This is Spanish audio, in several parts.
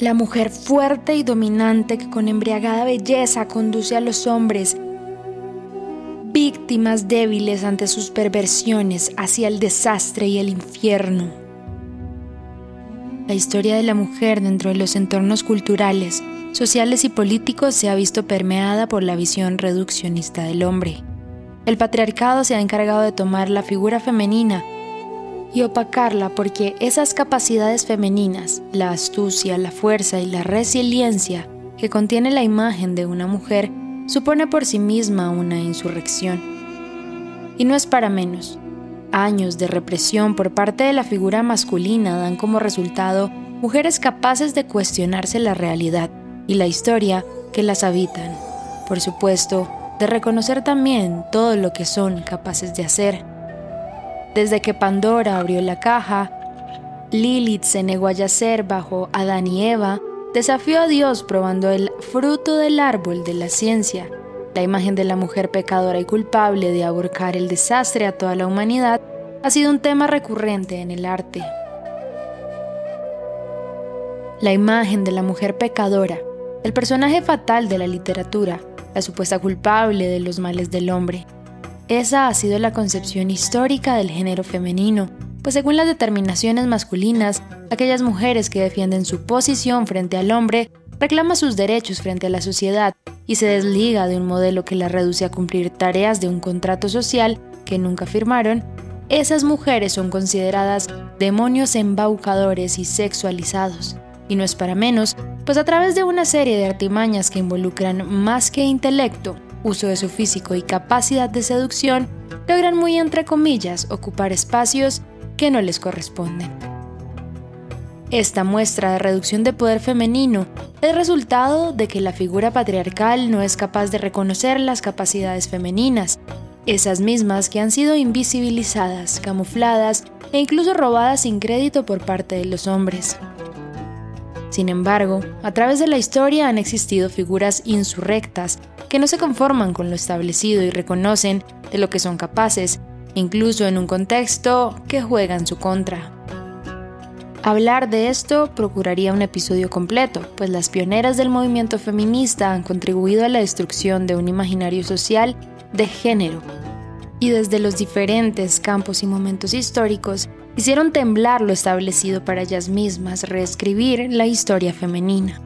La mujer fuerte y dominante que con embriagada belleza conduce a los hombres, víctimas débiles ante sus perversiones, hacia el desastre y el infierno. La historia de la mujer dentro de los entornos culturales, sociales y políticos se ha visto permeada por la visión reduccionista del hombre. El patriarcado se ha encargado de tomar la figura femenina y opacarla porque esas capacidades femeninas, la astucia, la fuerza y la resiliencia que contiene la imagen de una mujer, supone por sí misma una insurrección. Y no es para menos. Años de represión por parte de la figura masculina dan como resultado mujeres capaces de cuestionarse la realidad y la historia que las habitan. Por supuesto, de reconocer también todo lo que son capaces de hacer desde que Pandora abrió la caja, Lilith se negó a yacer bajo Adán y Eva, desafió a Dios probando el fruto del árbol de la ciencia. La imagen de la mujer pecadora y culpable de aborcar el desastre a toda la humanidad ha sido un tema recurrente en el arte. La imagen de la mujer pecadora, el personaje fatal de la literatura, la supuesta culpable de los males del hombre, esa ha sido la concepción histórica del género femenino, pues según las determinaciones masculinas, aquellas mujeres que defienden su posición frente al hombre reclama sus derechos frente a la sociedad y se desliga de un modelo que la reduce a cumplir tareas de un contrato social que nunca firmaron, esas mujeres son consideradas demonios embaucadores y sexualizados. Y no es para menos, pues a través de una serie de artimañas que involucran más que intelecto, uso de su físico y capacidad de seducción, logran muy entre comillas ocupar espacios que no les corresponden. Esta muestra de reducción de poder femenino es resultado de que la figura patriarcal no es capaz de reconocer las capacidades femeninas, esas mismas que han sido invisibilizadas, camufladas e incluso robadas sin crédito por parte de los hombres. Sin embargo, a través de la historia han existido figuras insurrectas que no se conforman con lo establecido y reconocen de lo que son capaces, incluso en un contexto que juega en su contra. Hablar de esto procuraría un episodio completo, pues las pioneras del movimiento feminista han contribuido a la destrucción de un imaginario social de género. Y desde los diferentes campos y momentos históricos, hicieron temblar lo establecido para ellas mismas, reescribir la historia femenina.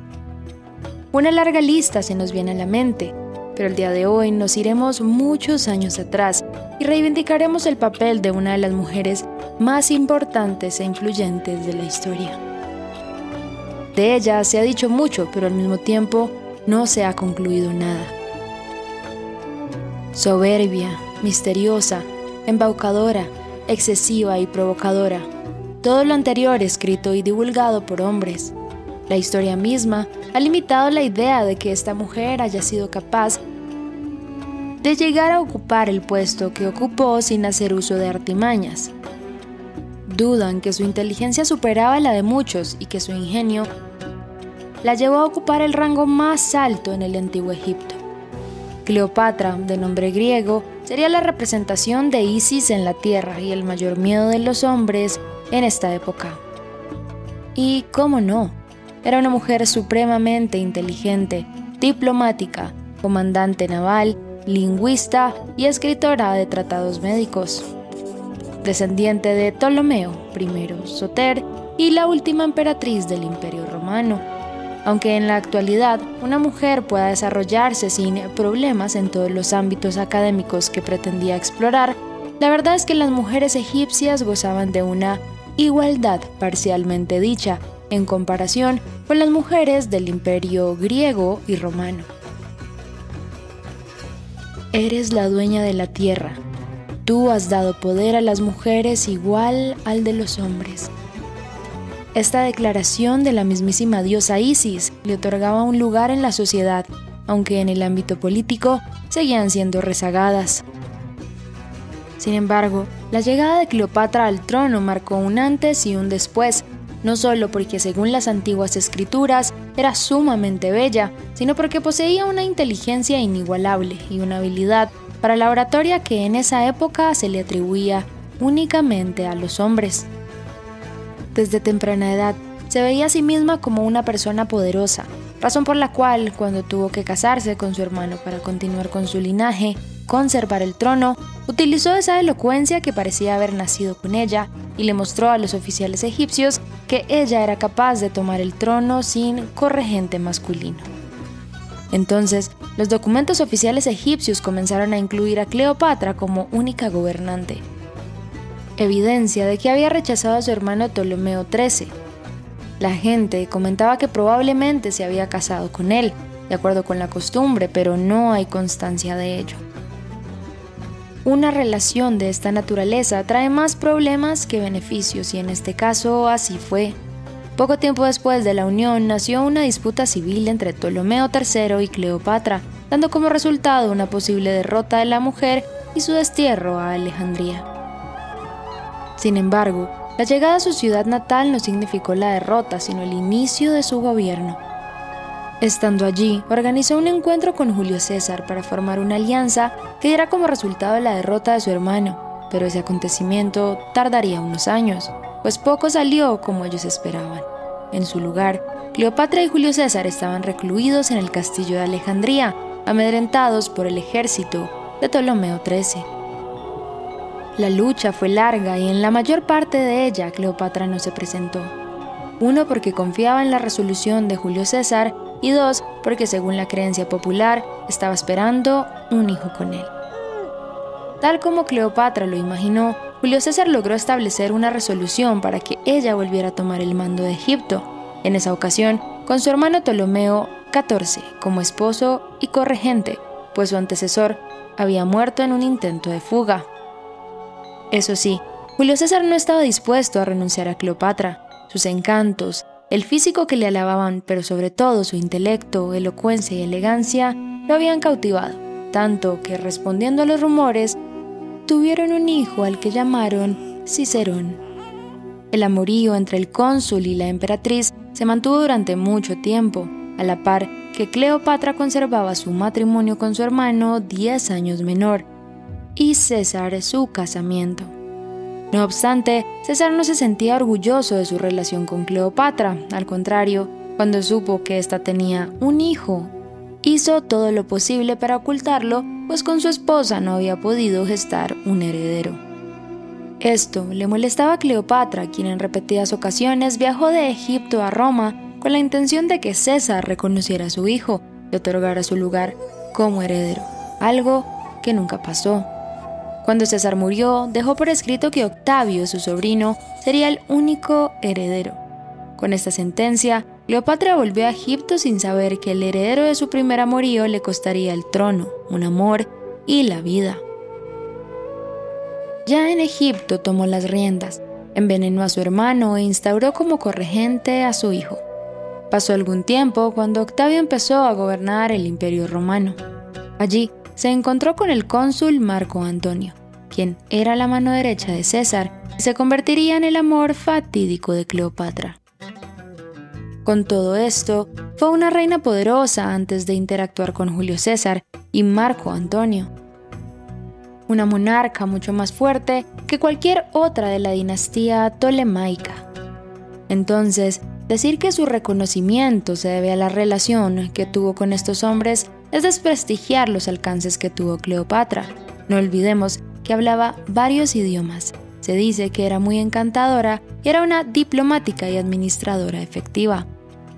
Una larga lista se nos viene a la mente, pero el día de hoy nos iremos muchos años atrás y reivindicaremos el papel de una de las mujeres más importantes e influyentes de la historia. De ella se ha dicho mucho, pero al mismo tiempo no se ha concluido nada. Soberbia, misteriosa, embaucadora, excesiva y provocadora. Todo lo anterior escrito y divulgado por hombres, la historia misma ha limitado la idea de que esta mujer haya sido capaz de llegar a ocupar el puesto que ocupó sin hacer uso de artimañas. Dudan que su inteligencia superaba la de muchos y que su ingenio la llevó a ocupar el rango más alto en el antiguo Egipto. Cleopatra, de nombre griego, sería la representación de Isis en la tierra y el mayor miedo de los hombres en esta época. Y, cómo no, era una mujer supremamente inteligente, diplomática, comandante naval, lingüista y escritora de tratados médicos. Descendiente de Ptolomeo I Soter y la última emperatriz del Imperio Romano. Aunque en la actualidad una mujer pueda desarrollarse sin problemas en todos los ámbitos académicos que pretendía explorar, La verdad es que las mujeres egipcias gozaban de una igualdad parcialmente dicha en comparación con las mujeres del imperio griego y romano. Eres la dueña de la tierra. Tú has dado poder a las mujeres igual al de los hombres. Esta declaración de la mismísima diosa Isis le otorgaba un lugar en la sociedad, aunque en el ámbito político seguían siendo rezagadas. Sin embargo, la llegada de Cleopatra al trono marcó un antes y un después, no solo porque según las antiguas escrituras era sumamente bella, sino porque poseía una inteligencia inigualable y una habilidad para la oratoria que en esa época se le atribuía únicamente a los hombres. Desde temprana edad, se veía a sí misma como una persona poderosa, razón por la cual, cuando tuvo que casarse con su hermano para continuar con su linaje, conservar el trono, utilizó esa elocuencia que parecía haber nacido con ella y le mostró a los oficiales egipcios ella era capaz de tomar el trono sin corregente masculino. Entonces, los documentos oficiales egipcios comenzaron a incluir a Cleopatra como única gobernante, evidencia de que había rechazado a su hermano Ptolomeo XIII. La gente comentaba que probablemente se había casado con él, de acuerdo con la costumbre, pero no hay constancia de ello. Una relación de esta naturaleza trae más problemas que beneficios y en este caso así fue. Poco tiempo después de la unión nació una disputa civil entre Ptolomeo III y Cleopatra, dando como resultado una posible derrota de la mujer y su destierro a Alejandría. Sin embargo, la llegada a su ciudad natal no significó la derrota, sino el inicio de su gobierno. Estando allí, organizó un encuentro con Julio César para formar una alianza que diera como resultado la derrota de su hermano, pero ese acontecimiento tardaría unos años, pues poco salió como ellos esperaban. En su lugar, Cleopatra y Julio César estaban recluidos en el castillo de Alejandría, amedrentados por el ejército de Ptolomeo XIII. La lucha fue larga y en la mayor parte de ella Cleopatra no se presentó. Uno porque confiaba en la resolución de Julio César y dos, porque según la creencia popular, estaba esperando un hijo con él. Tal como Cleopatra lo imaginó, Julio César logró establecer una resolución para que ella volviera a tomar el mando de Egipto, en esa ocasión con su hermano Ptolomeo XIV como esposo y corregente, pues su antecesor había muerto en un intento de fuga. Eso sí, Julio César no estaba dispuesto a renunciar a Cleopatra. Sus encantos, el físico que le alababan, pero sobre todo su intelecto, elocuencia y elegancia, lo habían cautivado, tanto que respondiendo a los rumores, tuvieron un hijo al que llamaron Cicerón. El amorío entre el cónsul y la emperatriz se mantuvo durante mucho tiempo, a la par que Cleopatra conservaba su matrimonio con su hermano 10 años menor y César su casamiento. No obstante, César no se sentía orgulloso de su relación con Cleopatra, al contrario, cuando supo que ésta tenía un hijo, hizo todo lo posible para ocultarlo, pues con su esposa no había podido gestar un heredero. Esto le molestaba a Cleopatra, quien en repetidas ocasiones viajó de Egipto a Roma con la intención de que César reconociera a su hijo y otorgara su lugar como heredero, algo que nunca pasó. Cuando César murió, dejó por escrito que Octavio, su sobrino, sería el único heredero. Con esta sentencia, Cleopatra volvió a Egipto sin saber que el heredero de su primer amorío le costaría el trono, un amor y la vida. Ya en Egipto tomó las riendas, envenenó a su hermano e instauró como corregente a su hijo. Pasó algún tiempo cuando Octavio empezó a gobernar el imperio romano. Allí, se encontró con el cónsul Marco Antonio, quien era la mano derecha de César y se convertiría en el amor fatídico de Cleopatra. Con todo esto, fue una reina poderosa antes de interactuar con Julio César y Marco Antonio. Una monarca mucho más fuerte que cualquier otra de la dinastía tolemaica. Entonces, decir que su reconocimiento se debe a la relación que tuvo con estos hombres es desprestigiar los alcances que tuvo Cleopatra. No olvidemos que hablaba varios idiomas. Se dice que era muy encantadora y era una diplomática y administradora efectiva.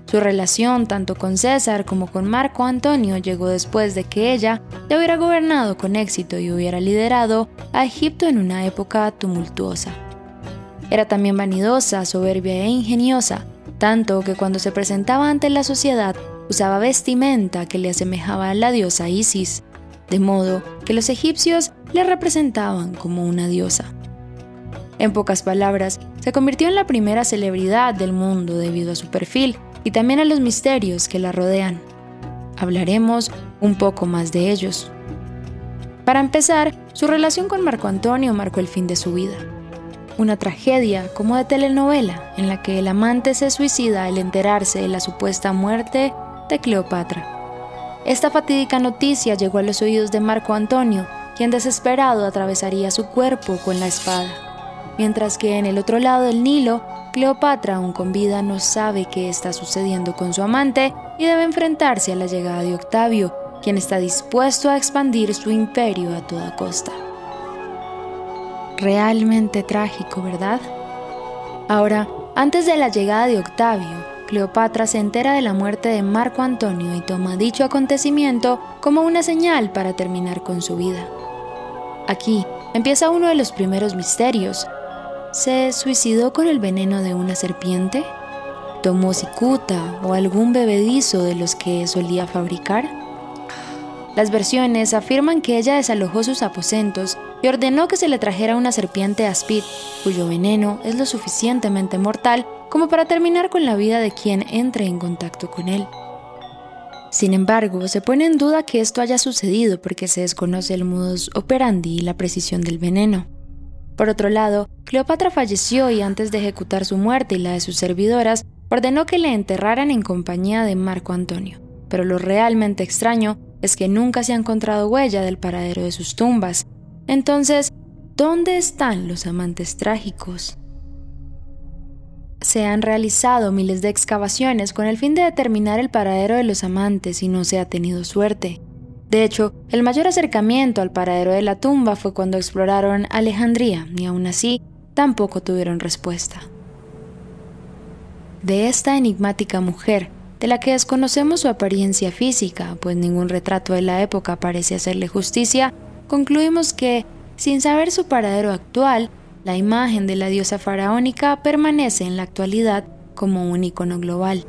Su relación tanto con César como con Marco Antonio llegó después de que ella ya hubiera gobernado con éxito y hubiera liderado a Egipto en una época tumultuosa. Era también vanidosa, soberbia e ingeniosa, tanto que cuando se presentaba ante la sociedad usaba vestimenta que le asemejaba a la diosa Isis, de modo que los egipcios le representaban como una diosa. En pocas palabras, se convirtió en la primera celebridad del mundo debido a su perfil y también a los misterios que la rodean. Hablaremos un poco más de ellos. Para empezar, su relación con Marco Antonio marcó el fin de su vida. Una tragedia como de telenovela en la que el amante se suicida al enterarse de la supuesta muerte de Cleopatra. Esta fatídica noticia llegó a los oídos de Marco Antonio, quien desesperado atravesaría su cuerpo con la espada, mientras que en el otro lado del Nilo Cleopatra, aún con vida, no sabe qué está sucediendo con su amante y debe enfrentarse a la llegada de Octavio, quien está dispuesto a expandir su imperio a toda costa. Realmente trágico, ¿verdad? Ahora, antes de la llegada de Octavio, Cleopatra se entera de la muerte de Marco Antonio y toma dicho acontecimiento como una señal para terminar con su vida. Aquí empieza uno de los primeros misterios, ¿Se suicidó con el veneno de una serpiente? ¿Tomó cicuta o algún bebedizo de los que solía fabricar? Las versiones afirman que ella desalojó sus aposentos y ordenó que se le trajera una serpiente aspid, cuyo veneno es lo suficientemente mortal como para terminar con la vida de quien entre en contacto con él. Sin embargo, se pone en duda que esto haya sucedido porque se desconoce el modus operandi y la precisión del veneno. Por otro lado, Cleopatra falleció y antes de ejecutar su muerte y la de sus servidoras, ordenó que le enterraran en compañía de Marco Antonio. Pero lo realmente extraño es que nunca se ha encontrado huella del paradero de sus tumbas. Entonces, ¿dónde están los amantes trágicos? Se han realizado miles de excavaciones con el fin de determinar el paradero de los amantes y no se ha tenido suerte. De hecho, el mayor acercamiento al paradero de la tumba fue cuando exploraron Alejandría y aún así tampoco tuvieron respuesta. De esta enigmática mujer, de la que desconocemos su apariencia física, pues ningún retrato de la época parece hacerle justicia, concluimos que, sin saber su paradero actual, la imagen de la diosa faraónica permanece en la actualidad como un icono global.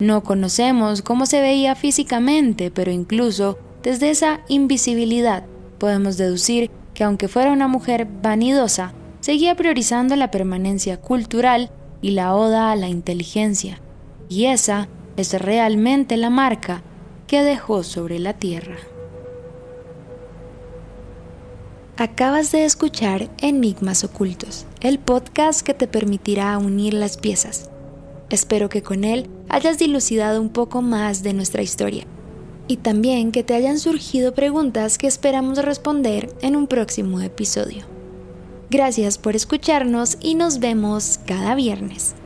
No conocemos cómo se veía físicamente, pero incluso desde esa invisibilidad podemos deducir que aunque fuera una mujer vanidosa, seguía priorizando la permanencia cultural y la oda a la inteligencia, y esa es realmente la marca que dejó sobre la tierra. Acabas de escuchar Enigmas Ocultos, el podcast que te permitirá unir las piezas. Espero que con él hayas dilucidado un poco más de nuestra historia y también que te hayan surgido preguntas que esperamos responder en un próximo episodio. Gracias por escucharnos y nos vemos cada viernes.